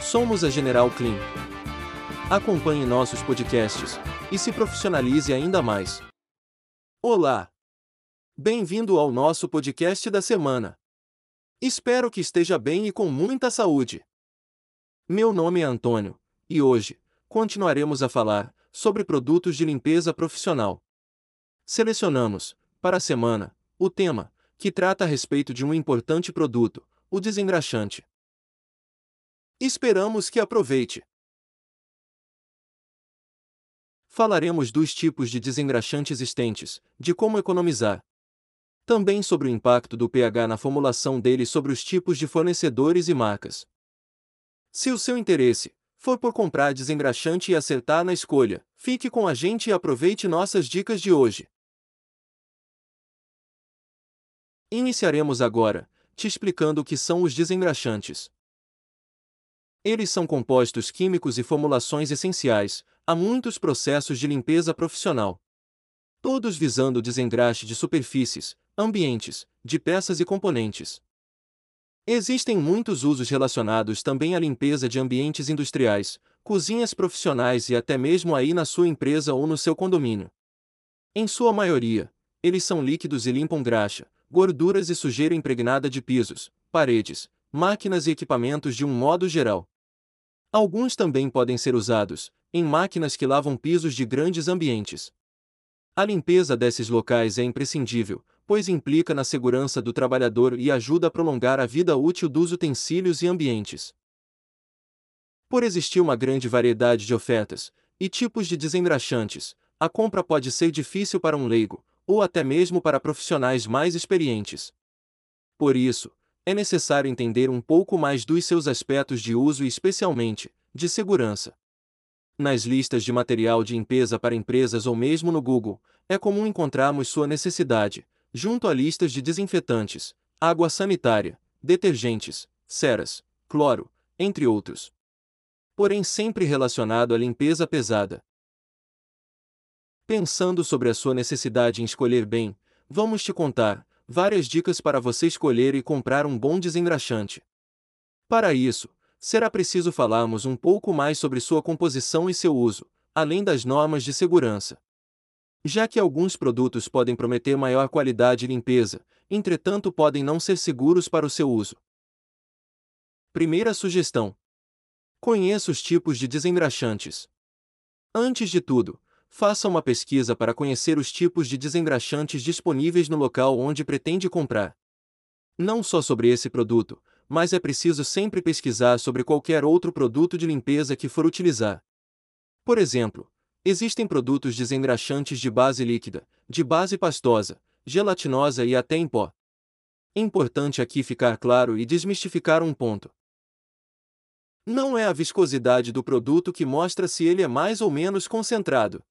Somos a General Clean. Acompanhe nossos podcasts e se profissionalize ainda mais. Olá! Bem-vindo ao nosso podcast da semana. Espero que esteja bem e com muita saúde. Meu nome é Antônio, e hoje continuaremos a falar sobre produtos de limpeza profissional. Selecionamos, para a semana, o tema que trata a respeito de um importante produto, o desengraxante. Esperamos que aproveite. Falaremos dos tipos de desengraxante existentes, de como economizar. Também sobre o impacto do pH na formulação dele sobre os tipos de fornecedores e marcas. Se o seu interesse for por comprar desengraxante e acertar na escolha, fique com a gente e aproveite nossas dicas de hoje. Iniciaremos agora, te explicando o que são os desengraxantes. Eles são compostos químicos e formulações essenciais a muitos processos de limpeza profissional. Todos visando o desengraxe de superfícies, ambientes, de peças e componentes. Existem muitos usos relacionados também à limpeza de ambientes industriais, cozinhas profissionais e até mesmo aí na sua empresa ou no seu condomínio. Em sua maioria, eles são líquidos e limpam graxa, gorduras e sujeira impregnada de pisos, paredes, máquinas e equipamentos de um modo geral. Alguns também podem ser usados em máquinas que lavam pisos de grandes ambientes. A limpeza desses locais é imprescindível, pois implica na segurança do trabalhador e ajuda a prolongar a vida útil dos utensílios e ambientes. Por existir uma grande variedade de ofertas e tipos de desengraxantes, a compra pode ser difícil para um leigo, ou até mesmo para profissionais mais experientes. Por isso, é necessário entender um pouco mais dos seus aspectos de uso e, especialmente, de segurança. Nas listas de material de limpeza para empresas ou mesmo no Google, é comum encontrarmos sua necessidade, junto a listas de desinfetantes, água sanitária, detergentes, ceras, cloro, entre outros. Porém, sempre relacionado à limpeza pesada. Pensando sobre a sua necessidade em escolher bem, vamos te contar várias dicas para você escolher e comprar um bom desengraxante. Para isso, será preciso falarmos um pouco mais sobre sua composição e seu uso, além das normas de segurança. Já que alguns produtos podem prometer maior qualidade e limpeza, entretanto podem não ser seguros para o seu uso. Primeira sugestão: Conheça os tipos de desengraxantes. Antes de tudo, faça uma pesquisa para conhecer os tipos de desengraxantes disponíveis no local onde pretende comprar. Não só sobre esse produto, mas é preciso sempre pesquisar sobre qualquer outro produto de limpeza que for utilizar. Por exemplo, existem produtos desengraxantes de base líquida, de base pastosa, gelatinosa e até em pó. Importante aqui ficar claro e desmistificar um ponto. Não é a viscosidade do produto que mostra se ele é mais ou menos concentrado.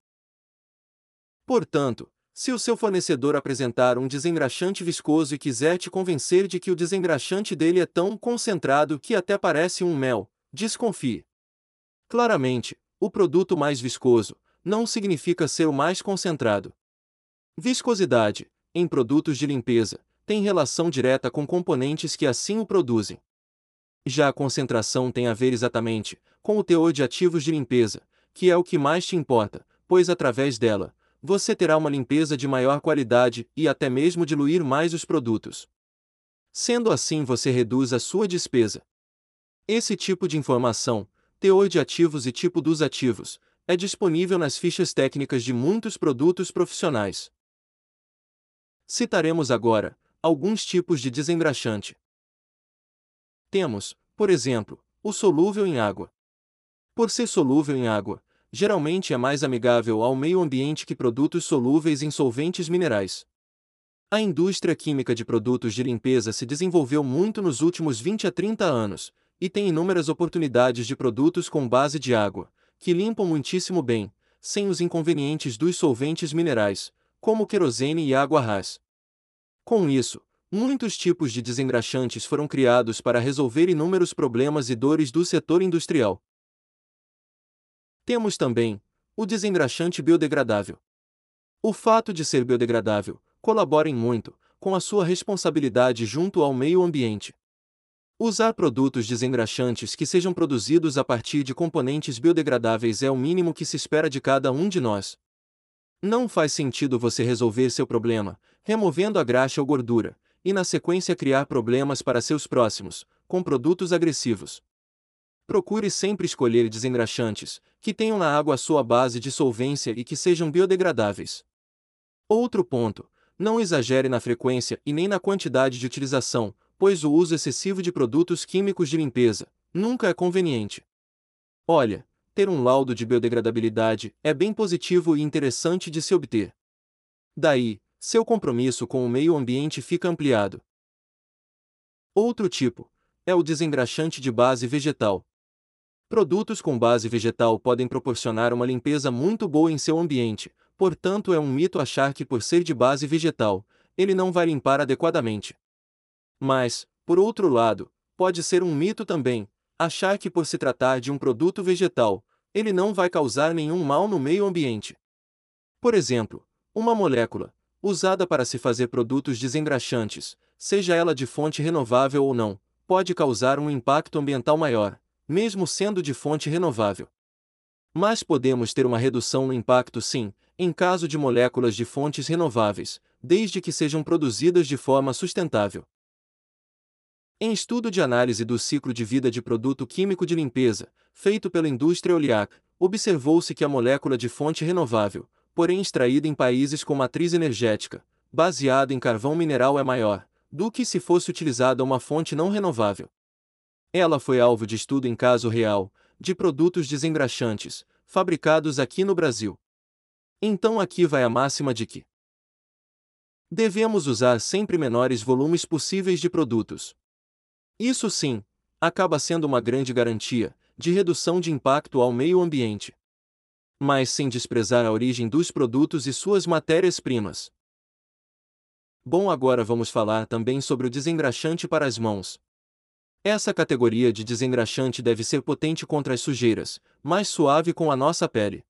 Portanto, se o seu fornecedor apresentar um desengraxante viscoso e quiser te convencer de que o desengraxante dele é tão concentrado que até parece um mel, desconfie. Claramente, o produto mais viscoso não significa ser o mais concentrado. Viscosidade, em produtos de limpeza, tem relação direta com componentes que assim o produzem. Já a concentração tem a ver exatamente com o teor de ativos de limpeza, que é o que mais te importa, pois através dela, você terá uma limpeza de maior qualidade e até mesmo diluir mais os produtos. Sendo assim, você reduz a sua despesa. Esse tipo de informação, teor de ativos e tipo dos ativos, é disponível nas fichas técnicas de muitos produtos profissionais. Citaremos agora alguns tipos de desengraxante. Temos, por exemplo, o solúvel em água. Por ser solúvel em água, geralmente é mais amigável ao meio ambiente que produtos solúveis em solventes minerais. A indústria química de produtos de limpeza se desenvolveu muito nos últimos 20 a 30 anos, e tem inúmeras oportunidades de produtos com base de água, que limpam muitíssimo bem, sem os inconvenientes dos solventes minerais, como querosene e água ras. Com isso, muitos tipos de desengraxantes foram criados para resolver inúmeros problemas e dores do setor industrial. Temos também o desengraxante biodegradável. O fato de ser biodegradável colabora em muito com a sua responsabilidade junto ao meio ambiente. Usar produtos desengraxantes que sejam produzidos a partir de componentes biodegradáveis é o mínimo que se espera de cada um de nós. Não faz sentido você resolver seu problema, removendo a graxa ou gordura, e na sequência criar problemas para seus próximos, com produtos agressivos. Procure sempre escolher desengraxantes, que tenham na água a sua base de solvência e que sejam biodegradáveis. Outro ponto: não exagere na frequência e nem na quantidade de utilização, pois o uso excessivo de produtos químicos de limpeza nunca é conveniente. Olha, ter um laudo de biodegradabilidade é bem positivo e interessante de se obter. Daí, seu compromisso com o meio ambiente fica ampliado. Outro tipo é o desengraxante de base vegetal. Produtos com base vegetal podem proporcionar uma limpeza muito boa em seu ambiente, portanto é um mito achar que por ser de base vegetal, ele não vai limpar adequadamente. Mas, por outro lado, pode ser um mito também, achar que por se tratar de um produto vegetal, ele não vai causar nenhum mal no meio ambiente. Por exemplo, uma molécula, usada para se fazer produtos desengraxantes, seja ela de fonte renovável ou não, pode causar um impacto ambiental maior, mesmo sendo de fonte renovável. Mas podemos ter uma redução no impacto sim, em caso de moléculas de fontes renováveis, desde que sejam produzidas de forma sustentável. Em estudo de análise do ciclo de vida de produto químico de limpeza, feito pela indústria oleac, observou-se que a molécula de fonte renovável, porém extraída em países com matriz energética, baseada em carvão mineral é maior, do que se fosse utilizada uma fonte não renovável. Ela foi alvo de estudo em caso real, de produtos desengraxantes, fabricados aqui no Brasil. Então aqui vai a máxima de que devemos usar sempre menores volumes possíveis de produtos. Isso sim, acaba sendo uma grande garantia de redução de impacto ao meio ambiente. Mas sem desprezar a origem dos produtos e suas matérias-primas. Bom, agora vamos falar também sobre o desengraxante para as mãos. Essa categoria de desengraxante deve ser potente contra as sujeiras, mais suave com a nossa pele.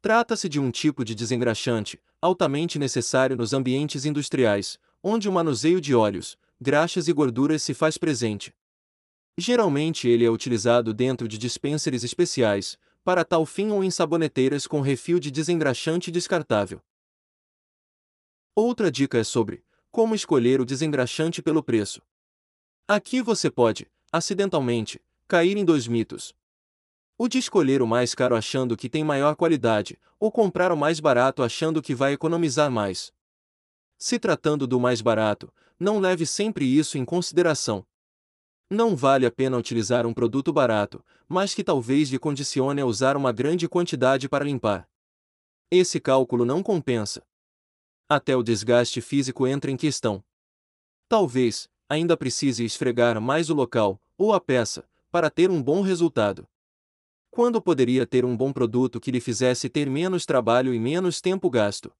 Trata-se de um tipo de desengraxante, altamente necessário nos ambientes industriais, onde o manuseio de óleos, graxas e gorduras se faz presente. Geralmente ele é utilizado dentro de dispensers especiais, para tal fim ou em saboneteiras com refil de desengraxante descartável. Outra dica é sobre como escolher o desengraxante pelo preço. Aqui você pode, acidentalmente, cair em dois mitos. O de escolher o mais caro achando que tem maior qualidade, ou comprar o mais barato achando que vai economizar mais. Se tratando do mais barato, não leve sempre isso em consideração. Não vale a pena utilizar um produto barato, mas que talvez lhe condicione a usar uma grande quantidade para limpar. Esse cálculo não compensa. Até o desgaste físico entra em questão. Talvez, ainda precise esfregar mais o local, ou a peça, para ter um bom resultado. Quando poderia ter um bom produto que lhe fizesse ter menos trabalho e menos tempo gasto?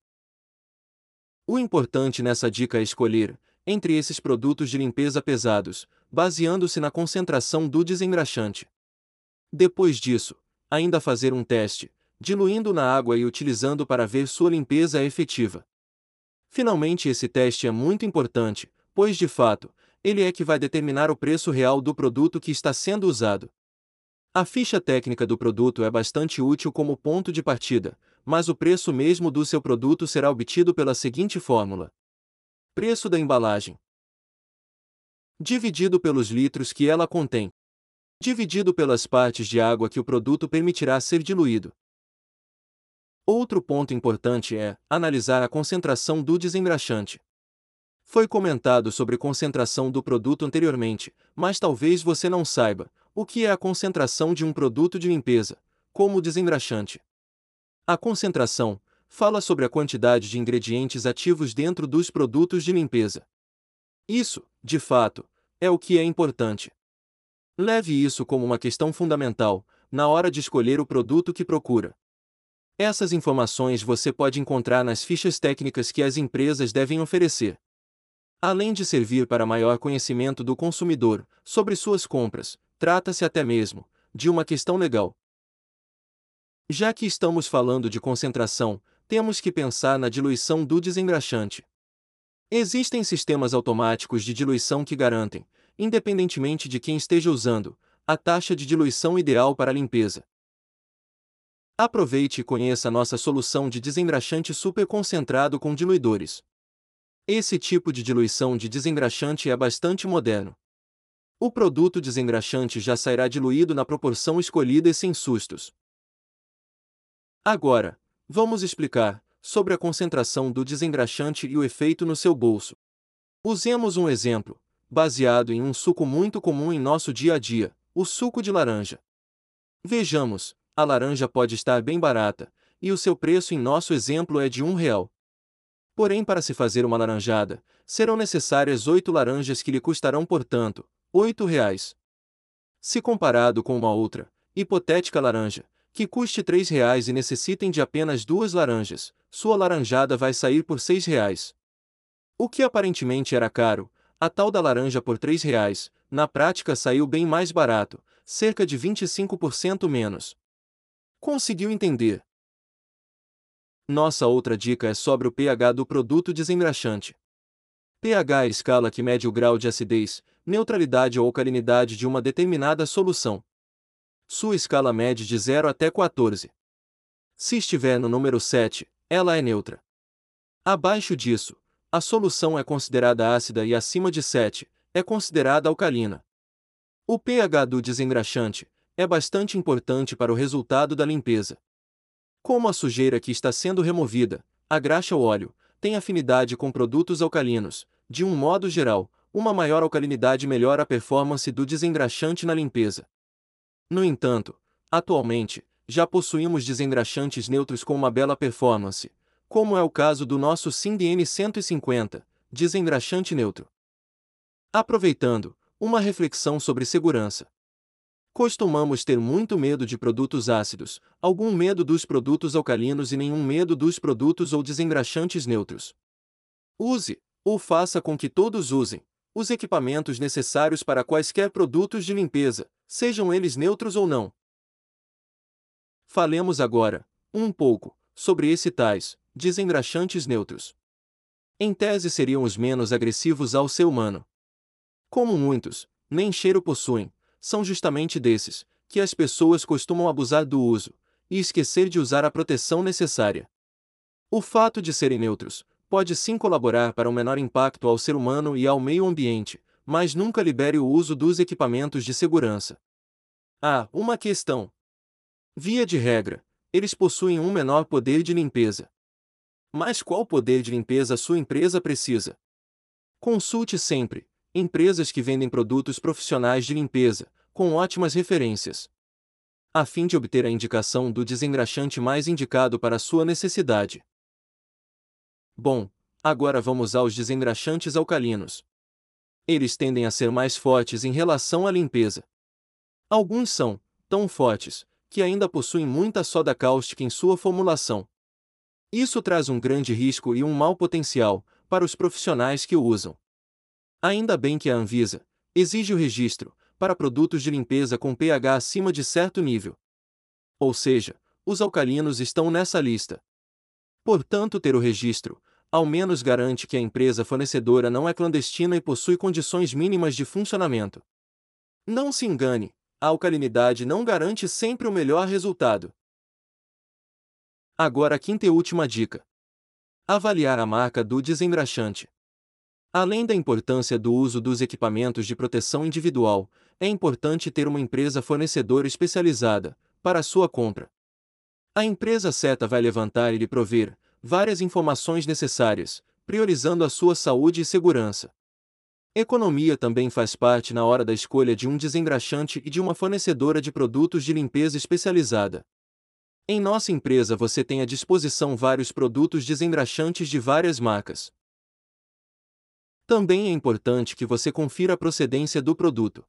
O importante nessa dica é escolher, entre esses produtos de limpeza pesados, baseando-se na concentração do desengraxante. Depois disso, ainda fazer um teste, diluindo na água e utilizando para ver sua limpeza efetiva. Finalmente, esse teste é muito importante, pois de fato, ele é que vai determinar o preço real do produto que está sendo usado. A ficha técnica do produto é bastante útil como ponto de partida, mas o preço mesmo do seu produto será obtido pela seguinte fórmula: preço da embalagem dividido pelos litros que ela contém, dividido pelas partes de água que o produto permitirá ser diluído. Outro ponto importante é analisar a concentração do desengraxante. Foi comentado sobre concentração do produto anteriormente, mas talvez você não saiba o que é a concentração de um produto de limpeza, como o desengraxante. A concentração fala sobre a quantidade de ingredientes ativos dentro dos produtos de limpeza. Isso, de fato, é o que é importante. Leve isso como uma questão fundamental na hora de escolher o produto que procura. Essas informações você pode encontrar nas fichas técnicas que as empresas devem oferecer. Além de servir para maior conhecimento do consumidor sobre suas compras, trata-se até mesmo de uma questão legal. Já que estamos falando de concentração, temos que pensar na diluição do desengraxante. Existem sistemas automáticos de diluição que garantem independentemente de quem esteja usando, a taxa de diluição ideal para a limpeza. Aproveite e conheça nossa solução de desengraxante super concentrado com diluidores. Esse tipo de diluição de desengraxante é bastante moderno. O produto desengraxante já sairá diluído na proporção escolhida e sem sustos. Agora, vamos explicar sobre a concentração do desengraxante e o efeito no seu bolso. Usemos um exemplo, baseado em um suco muito comum em nosso dia a dia, o suco de laranja. Vejamos, a laranja pode estar bem barata, e o seu preço em nosso exemplo é de um real. Porém, para se fazer uma laranjada, serão necessárias oito laranjas que lhe custarão, portanto, oito reais. Se comparado com uma outra, hipotética laranja, que custe três reais e necessitem de apenas duas laranjas, sua laranjada vai sair por seis reais. O que aparentemente era caro, a tal da laranja por três reais, na prática saiu bem mais barato, cerca de 25% menos. Conseguiu entender? Nossa outra dica é sobre o pH do produto desengraxante pH é a escala que mede o grau de acidez, neutralidade ou alcalinidade de uma determinada solução. Sua escala mede de 0 até 14. Se estiver no número 7, ela é neutra. Abaixo disso, a solução é considerada ácida e acima de 7, é considerada alcalina. O pH do desengraxante é bastante importante para o resultado da limpeza. Como a sujeira que está sendo removida, a graxa ou óleo, tem afinidade com produtos alcalinos, de um modo geral, uma maior alcalinidade melhora a performance do desengraxante na limpeza. No entanto, atualmente, já possuímos desengraxantes neutros com uma bela performance, como é o caso do nosso SINDN 150, desengraxante neutro. Aproveitando, uma reflexão sobre segurança. Costumamos ter muito medo de produtos ácidos, algum medo dos produtos alcalinos e nenhum medo dos produtos ou desengraxantes neutros. Use, ou faça com que todos usem, os equipamentos necessários para quaisquer produtos de limpeza, sejam eles neutros ou não. Falemos agora, um pouco, sobre esses tais, desengraxantes neutros. Em tese seriam os menos agressivos ao ser humano. Como muitos, nem cheiro possuem, são justamente desses que as pessoas costumam abusar do uso e esquecer de usar a proteção necessária. O fato de serem neutros pode sim colaborar para um menor impacto ao ser humano e ao meio ambiente, mas nunca libere o uso dos equipamentos de segurança. Ah, uma questão. Via de regra, eles possuem um menor poder de limpeza. Mas qual poder de limpeza sua empresa precisa? Consulte sempre Empresas que vendem produtos profissionais de limpeza, com ótimas referências. A fim de obter a indicação do desengraxante mais indicado para sua necessidade. Bom, agora vamos aos desengraxantes alcalinos. Eles tendem a ser mais fortes em relação à limpeza. Alguns são tão fortes que ainda possuem muita soda cáustica em sua formulação. Isso traz um grande risco e um mau potencial para os profissionais que o usam. Ainda bem que a Anvisa exige o registro para produtos de limpeza com pH acima de certo nível. Ou seja, os alcalinos estão nessa lista. Portanto, ter o registro, ao menos garante que a empresa fornecedora não é clandestina e possui condições mínimas de funcionamento. Não se engane, a alcalinidade não garante sempre o melhor resultado. Agora a quinta e última dica. Avaliar a marca do desengraxante. Além da importância do uso dos equipamentos de proteção individual, é importante ter uma empresa fornecedora especializada para a sua compra. A empresa certa vai levantar e lhe prover várias informações necessárias, priorizando a sua saúde e segurança. Economia também faz parte na hora da escolha de um desengraxante e de uma fornecedora de produtos de limpeza especializada. Em nossa empresa você tem à disposição vários produtos desengraxantes de várias marcas. Também é importante que você confira a procedência do produto.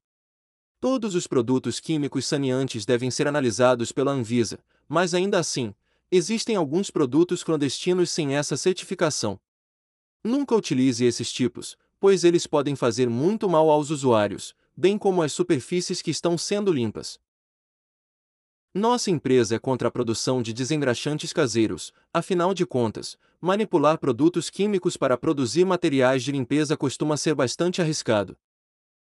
Todos os produtos químicos saneantes devem ser analisados pela Anvisa, mas ainda assim, existem alguns produtos clandestinos sem essa certificação. Nunca utilize esses tipos, pois eles podem fazer muito mal aos usuários, bem como às superfícies que estão sendo limpas. Nossa empresa é contra a produção de desengraxantes caseiros, afinal de contas, manipular produtos químicos para produzir materiais de limpeza costuma ser bastante arriscado.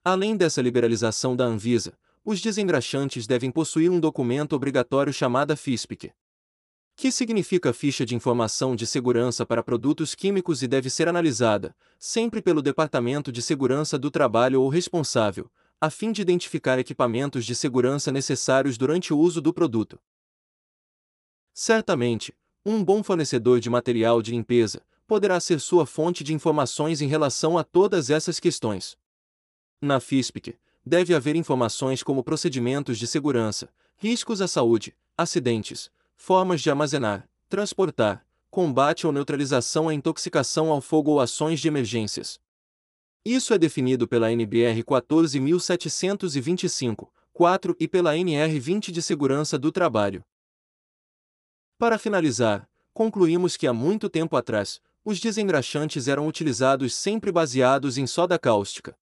Além dessa liberalização da Anvisa, os desengraxantes devem possuir um documento obrigatório chamado FISPIC, que significa Ficha de Informação de Segurança para Produtos Químicos e deve ser analisada, sempre pelo Departamento de Segurança do Trabalho ou responsável, a fim de identificar equipamentos de segurança necessários durante o uso do produto. Certamente, um bom fornecedor de material de limpeza poderá ser sua fonte de informações em relação a todas essas questões. Na FISPIC, deve haver informações como procedimentos de segurança, riscos à saúde, acidentes, formas de armazenar, transportar, combate ou neutralização à intoxicação ao fogo ou ações de emergências. Isso é definido pela NBR 14725, 4 e pela NR 20 de Segurança do Trabalho. Para finalizar, concluímos que há muito tempo atrás, os desengraxantes eram utilizados sempre baseados em soda cáustica.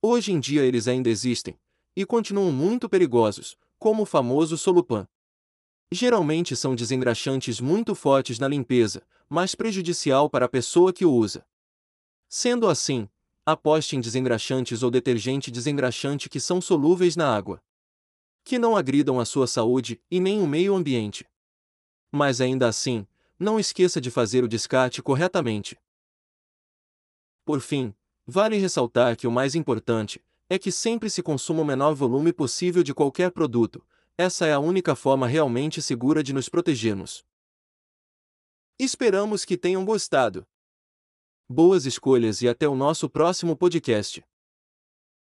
Hoje em dia eles ainda existem, e continuam muito perigosos, como o famoso solupan. Geralmente são desengraxantes muito fortes na limpeza, mas prejudicial para a pessoa que o usa. Sendo assim, aposte em desengraxantes ou detergente desengraxante que são solúveis na água. Que não agridam a sua saúde e nem o meio ambiente. Mas ainda assim, não esqueça de fazer o descarte corretamente. Por fim, vale ressaltar que o mais importante é que sempre se consuma o menor volume possível de qualquer produto, essa é a única forma realmente segura de nos protegermos. Esperamos que tenham gostado. Boas escolhas e até o nosso próximo podcast.